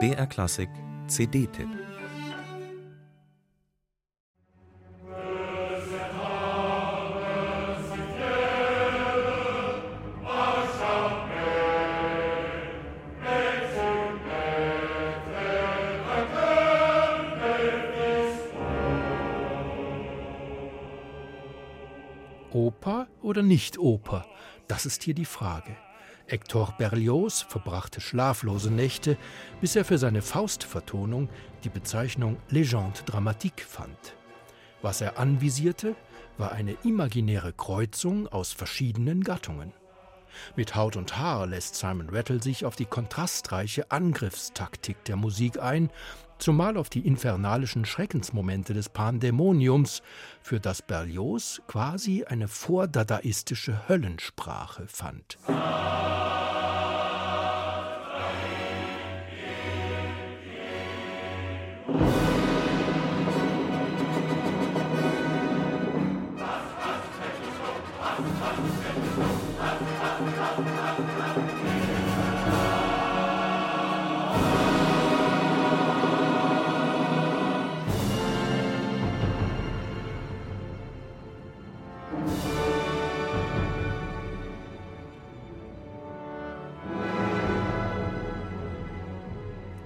BR Klassik CD-Tipp Oper oder nicht Oper? Das ist hier die Frage. Hector Berlioz verbrachte schlaflose Nächte, bis er für seine Faustvertonung die Bezeichnung Legende dramatique fand. Was er anvisierte, war eine imaginäre Kreuzung aus verschiedenen Gattungen. Mit Haut und Haar lässt Simon Rattle sich auf die kontrastreiche Angriffstaktik der Musik ein, zumal auf die infernalischen Schreckensmomente des Pandämoniums, für das Berlioz quasi eine vordadaistische Höllensprache fand. Thank you.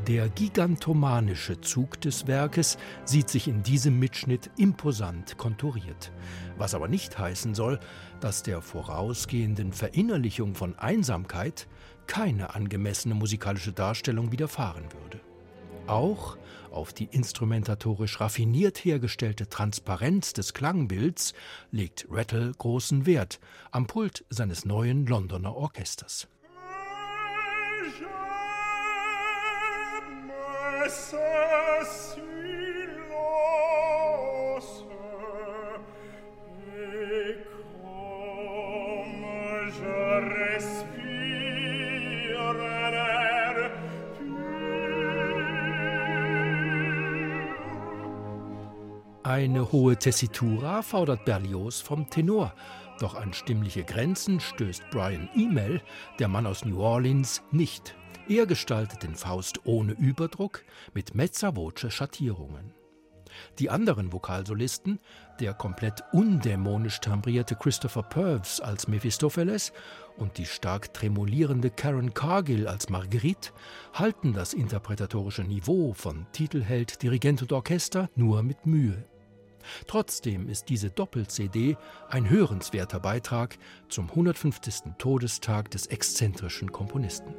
Der gigantomanische Zug des Werkes sieht sich in diesem Mitschnitt imposant konturiert, was aber nicht heißen soll, dass der vorausgehenden Verinnerlichung von Einsamkeit keine angemessene musikalische Darstellung widerfahren würde. Auch auf die instrumentatorisch raffiniert hergestellte Transparenz des Klangbilds legt Rattle großen Wert am Pult seines neuen Londoner Orchesters. Eine hohe Tessitura fordert Berlioz vom Tenor, doch an stimmliche Grenzen stößt Brian Email, der Mann aus New Orleans, nicht. Er gestaltet den Faust ohne Überdruck mit Mezza-Voce Schattierungen. Die anderen Vokalsolisten, der komplett undämonisch timbrierte Christopher Purves als Mephistopheles und die stark tremolierende Karen Cargill als Marguerite, halten das interpretatorische Niveau von Titelheld, Dirigent und Orchester nur mit Mühe. Trotzdem ist diese Doppel-CD ein hörenswerter Beitrag zum 150. Todestag des exzentrischen Komponisten.